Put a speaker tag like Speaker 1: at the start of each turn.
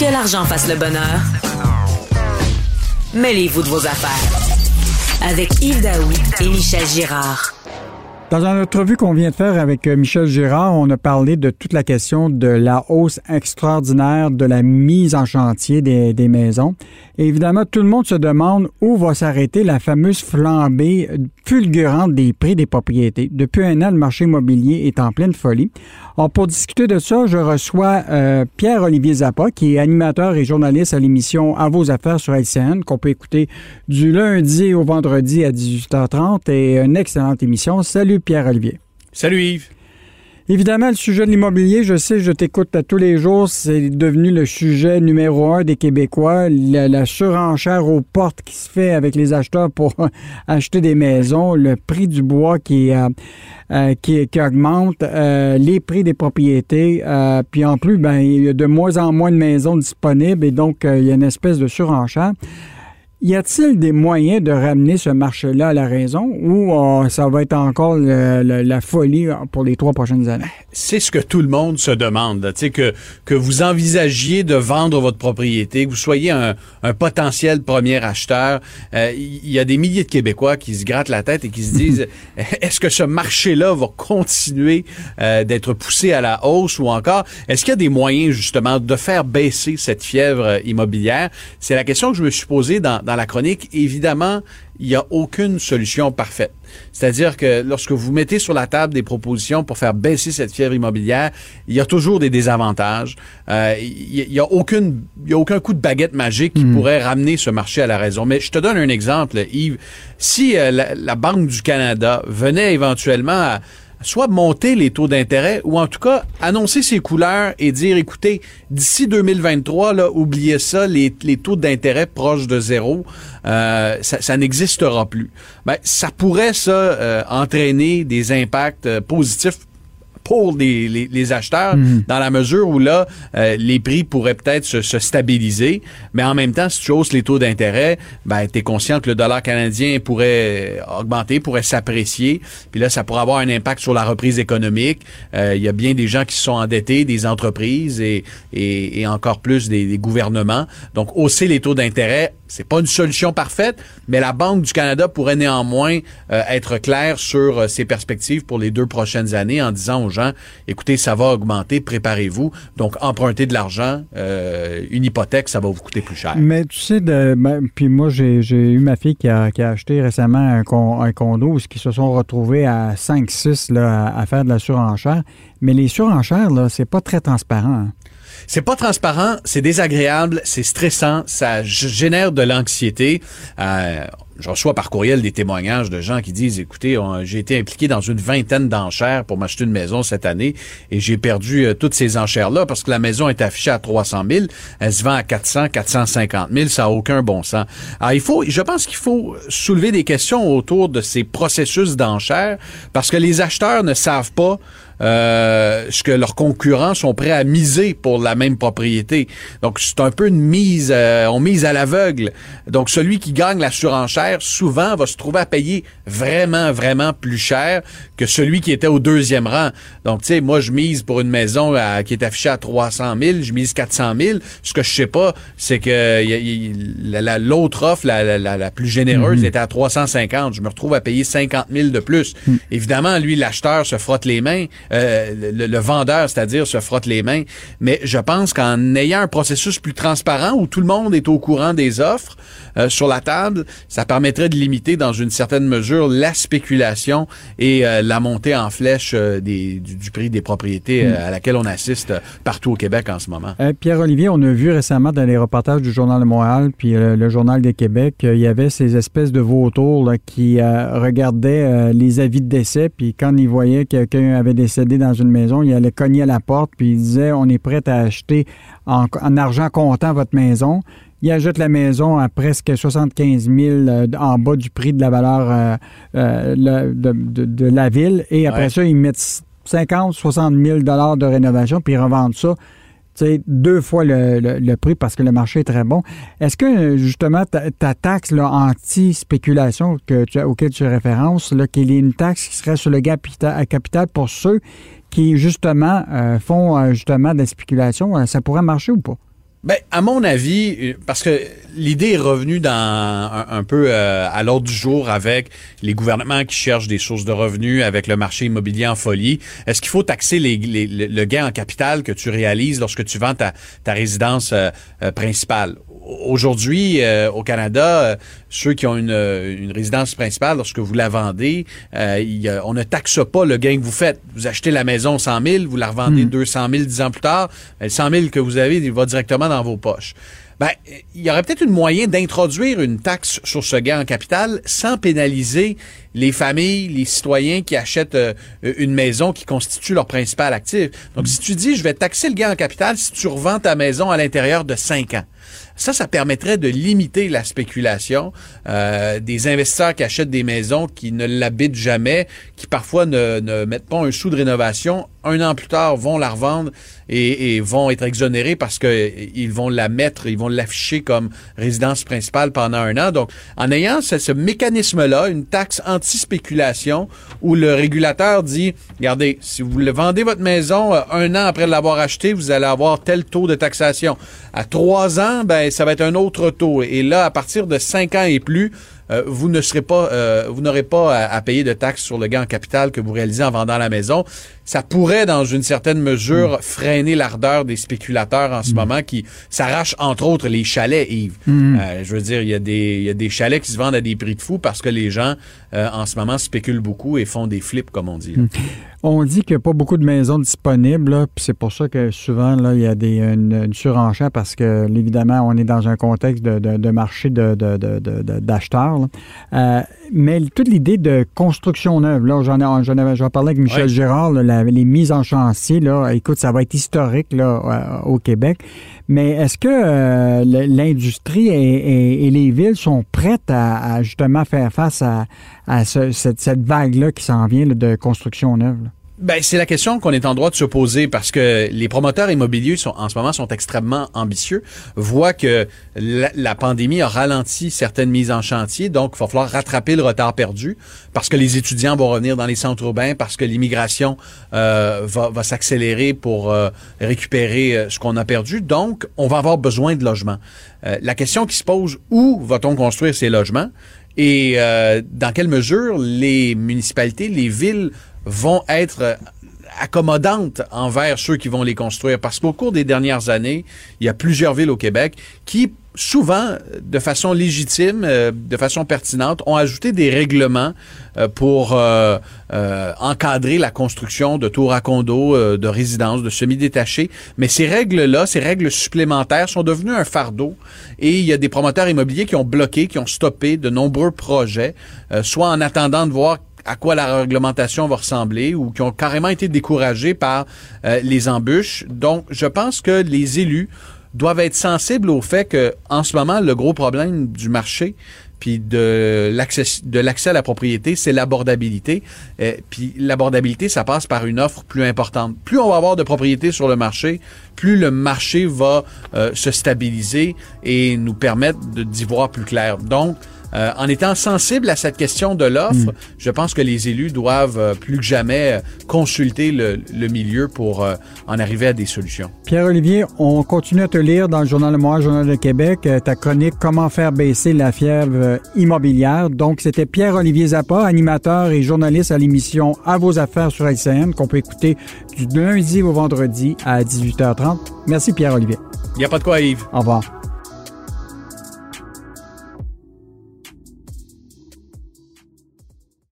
Speaker 1: Que l'argent fasse le bonheur, mêlez-vous de vos affaires. Avec Yves Daoui et Michel Girard.
Speaker 2: Dans une entrevue qu'on vient de faire avec euh, Michel Girard, on a parlé de toute la question de la hausse extraordinaire de la mise en chantier des, des maisons. Évidemment, tout le monde se demande où va s'arrêter la fameuse flambée fulgurante des prix des propriétés. Depuis un an, le marché immobilier est en pleine folie. Alors, pour discuter de ça, je reçois euh, Pierre-Olivier Zappa, qui est animateur et journaliste à l'émission À vos affaires sur LCN, qu'on peut écouter du lundi au vendredi à 18h30 et une excellente émission. Salut Pierre-Olivier.
Speaker 3: Salut Yves.
Speaker 2: Évidemment, le sujet de l'immobilier, je sais, je t'écoute tous les jours, c'est devenu le sujet numéro un des Québécois. La, la, surenchère aux portes qui se fait avec les acheteurs pour acheter des maisons, le prix du bois qui, euh, euh, qui, qui, augmente, euh, les prix des propriétés, puis en plus, ben, il y a de moins en moins de maisons disponibles et donc il y a une espèce de surenchère. Y a-t-il des moyens de ramener ce marché-là à la raison ou euh, ça va être encore le, le, la folie pour les trois prochaines années?
Speaker 3: C'est ce que tout le monde se demande. Tu sais, que, que vous envisagiez de vendre votre propriété, que vous soyez un, un potentiel premier acheteur. Il euh, y a des milliers de Québécois qui se grattent la tête et qui se disent est-ce que ce marché-là va continuer euh, d'être poussé à la hausse ou encore est-ce qu'il y a des moyens justement de faire baisser cette fièvre immobilière? C'est la question que je me suis posée dans dans la chronique, évidemment, il n'y a aucune solution parfaite. C'est-à-dire que lorsque vous mettez sur la table des propositions pour faire baisser cette fièvre immobilière, il y a toujours des désavantages. Euh, il n'y a, aucune, il y a aucun coup de baguette magique qui mmh. pourrait ramener ce marché à la raison. Mais je te donne un exemple, Yves. Si euh, la, la Banque du Canada venait éventuellement à soit monter les taux d'intérêt ou en tout cas annoncer ses couleurs et dire écoutez, d'ici 2023, là, oubliez ça, les, taux d'intérêt proches de zéro, euh, ça, ça n'existera plus. Ben, ça pourrait ça euh, entraîner des impacts euh, positifs pour les, les, les acheteurs mmh. dans la mesure où là, euh, les prix pourraient peut-être se, se, stabiliser, mais en même temps, si tu hausses les taux d'intérêt, ben, tu es conscient que le dollar canadien pourrait augmenter, pourrait s'apprécier, puis là, ça pourrait avoir un impact sur la reprise économique. Il euh, y a bien des gens qui se sont endettés, des entreprises et, et, et encore plus des, des gouvernements. Donc, hausser les taux d'intérêt, c'est pas une solution parfaite, mais la Banque du Canada pourrait néanmoins euh, être claire sur euh, ses perspectives pour les deux prochaines années en disant écoutez, ça va augmenter, préparez-vous. Donc, emprunter de l'argent, euh, une hypothèque, ça va vous coûter plus cher.
Speaker 2: Mais tu sais, ben, puis moi, j'ai eu ma fille qui a, qui acheté récemment un, con, un condo où ils se sont retrouvés à 5-6 à, à faire de la surenchère. Mais les surenchères, là, c'est pas très transparent. Hein.
Speaker 3: C'est pas transparent, c'est désagréable, c'est stressant, ça génère de l'anxiété. Euh, je reçois par courriel des témoignages de gens qui disent écoutez, j'ai été impliqué dans une vingtaine d'enchères pour m'acheter une maison cette année et j'ai perdu euh, toutes ces enchères-là parce que la maison est affichée à 300 000, elle se vend à 400, 450 000, ça n'a aucun bon sens. Il faut, je pense qu'il faut soulever des questions autour de ces processus d'enchères parce que les acheteurs ne savent pas euh, ce que leurs concurrents sont prêts à miser pour la même propriété. Donc, c'est un peu une mise, euh, on mise à l'aveugle. Donc, celui qui gagne la surenchère, souvent, va se trouver à payer vraiment, vraiment plus cher que celui qui était au deuxième rang. Donc, tu sais, moi, je mise pour une maison à, qui est affichée à 300 000, je mise 400 000. Ce que je sais pas, c'est que l'autre offre, la, la, la, plus généreuse, mm -hmm. était à 350. Je me retrouve à payer 50 000 de plus. Mm. Évidemment, lui, l'acheteur se frotte les mains euh, le, le vendeur, c'est-à-dire, se frotte les mains. Mais je pense qu'en ayant un processus plus transparent où tout le monde est au courant des offres euh, sur la table, ça permettrait de limiter dans une certaine mesure la spéculation et euh, la montée en flèche des, du, du prix des propriétés euh, à laquelle on assiste partout au Québec en ce moment.
Speaker 2: Pierre-Olivier, on a vu récemment dans les reportages du Journal de Montréal puis le Journal des Québec, il y avait ces espèces de vautours là, qui regardaient les avis de décès, puis quand ils voyaient que quelqu'un avait décédé dans une maison, ils allaient cogner à la porte, puis ils disaient on est prêt à acheter en, en argent comptant votre maison. Ils achètent la maison à presque 75 000 euh, en bas du prix de la valeur euh, euh, le- de, de- de la ville. Et après
Speaker 3: Ouais.
Speaker 2: ça, ils mettent 50, 60 000 dollars de rénovation, puis ils revendent ça. Sais, deux fois le, prix parce que le marché est très bon. Est-ce que euh, justement ta, ta taxe anti-spéculation auquel tu références, là, qu'il y ait une taxe qui serait sur le capital, à capital pour ceux qui justement euh, font euh, justement de la euh, ça pourrait marcher ou pas?
Speaker 3: Ben, à mon avis, euh, parce que l'idée est revenue dans un, peu euh, à l'ordre du jour avec les gouvernements qui cherchent des sources de revenus, avec le marché immobilier en folie. Est-ce qu'il faut taxer le gain en capital que tu réalises lorsque tu vends ta, résidence euh, principale? Aujourd'hui, euh, au Canada, euh, ceux qui ont une, euh, une résidence principale, lorsque vous la vendez, euh, il on ne taxe pas le gain que vous faites. Vous achetez la maison 100 000, vous la revendez 200 000 dix ans plus tard, ben, le 100 000 que vous avez, il va directement dans vos poches. Ben, il y aurait peut-être une moyen d'introduire une taxe sur ce gain en capital sans pénaliser les familles, les citoyens qui achètent euh, une maison qui constitue leur principal actif. Donc, si tu dis, je vais taxer le gain en capital si tu revends ta maison à l'intérieur de cinq ans. Ça, ça permettrait de limiter la spéculation euh, des investisseurs qui achètent des maisons qui ne l'habitent jamais, qui parfois ne, ne mettent pas un sou de rénovation. Un an plus tard, vont la revendre et, et vont être exonérés parce que ils vont la mettre, ils vont l'afficher comme résidence principale pendant un an. Donc, en ayant ce, ce mécanisme-là, une taxe anti-spéculation, où le régulateur dit, regardez, si vous le vendez votre maison euh, un an après l'avoir acheté, vous allez avoir tel taux de taxation. À trois ans, ben ça va être un autre taux. Et là, à partir de cinq ans et plus, euh, vous ne serez pas, euh, vous n'aurez pas à, à payer de taxes sur le gain en capital que vous réalisez en vendant la maison. Ça pourrait, dans une certaine mesure, freiner l'ardeur des spéculateurs en ce moment qui s'arrachent, entre autres, les chalets, Yves. Euh, je veux dire, il y, a des, il y a des chalets qui se vendent à des prix de fou parce que les gens, euh, en ce moment, spéculent beaucoup et font des flips, comme on dit.
Speaker 2: On dit qu'il n'y a pas beaucoup de maisons disponibles, puis c'est pour ça que souvent, là, il y a des, une, une surenchère parce que, évidemment, on est dans un contexte de, de- de marché de- de- de- de- de- d'acheteurs. là. Euh, mais toute l'idée de construction neuve, là, j'en ai, j'en parlais avec Michel
Speaker 3: Ouais.
Speaker 2: Gérard, là, la- les mises en chantier, là, écoute, ça va être historique là, euh, au Québec. Mais est-ce que euh, l'industrie et, et- et les villes sont prêtes à, à justement faire face à, à ce- cette, cette vague-là qui s'en vient là, de construction neuve? là?
Speaker 3: Ben, c'est la question qu'on est en droit de se poser parce que les promoteurs immobiliers sont, en ce moment sont extrêmement ambitieux, voient que la, pandémie a ralenti certaines mises en chantier, donc il va falloir rattraper le retard perdu parce que les étudiants vont revenir dans les centres urbains, parce que l'immigration euh, va, va s'accélérer pour euh, récupérer euh, ce qu'on a perdu. Donc, on va avoir besoin de logements. Euh, la question qui se pose, où va-t-on construire ces logements? Et euh, dans quelle mesure les municipalités, les villes vont être euh, accommodantes envers ceux qui vont les construire. Parce qu'au cours des dernières années, il y a plusieurs villes au Québec qui, souvent, de façon légitime, euh, de façon pertinente, ont ajouté des règlements euh, pour encadrer la construction de tours à condos, de résidences, de semi-détachés. Mais ces règles-là, ces règles supplémentaires sont devenues un fardeau et il y a des promoteurs immobiliers qui ont bloqué, qui ont stoppé de nombreux projets, soit en attendant de voir à quoi la réglementation va ressembler ou qui ont carrément été découragés par euh, les embûches. Donc, je pense que les élus doivent être sensibles au fait que, en ce moment, le gros problème du marché puis de l'accès à la propriété, c'est l'abordabilité. Euh, puis l'abordabilité, ça passe par une offre plus importante. Plus on va avoir de propriétés sur le marché, plus le marché va euh, se stabiliser et nous permettre d'y voir plus clair. Donc, euh, en étant sensible à cette question de l'offre, je pense que les élus doivent euh, plus que jamais euh, consulter le, le milieu pour euh, en arriver à des solutions.
Speaker 2: Pierre-Olivier, on continue à te lire dans le Journal de Montréal, Journal de Québec, ta chronique Comment faire baisser la fièvre immobilière. Donc, c'était Pierre-Olivier Zappa, animateur et journaliste à l'émission À vos affaires sur LCN, qu'on peut écouter du lundi au vendredi à 18h30. Merci Pierre-Olivier.
Speaker 3: Il n'y a pas de quoi, Yves.
Speaker 2: Au revoir.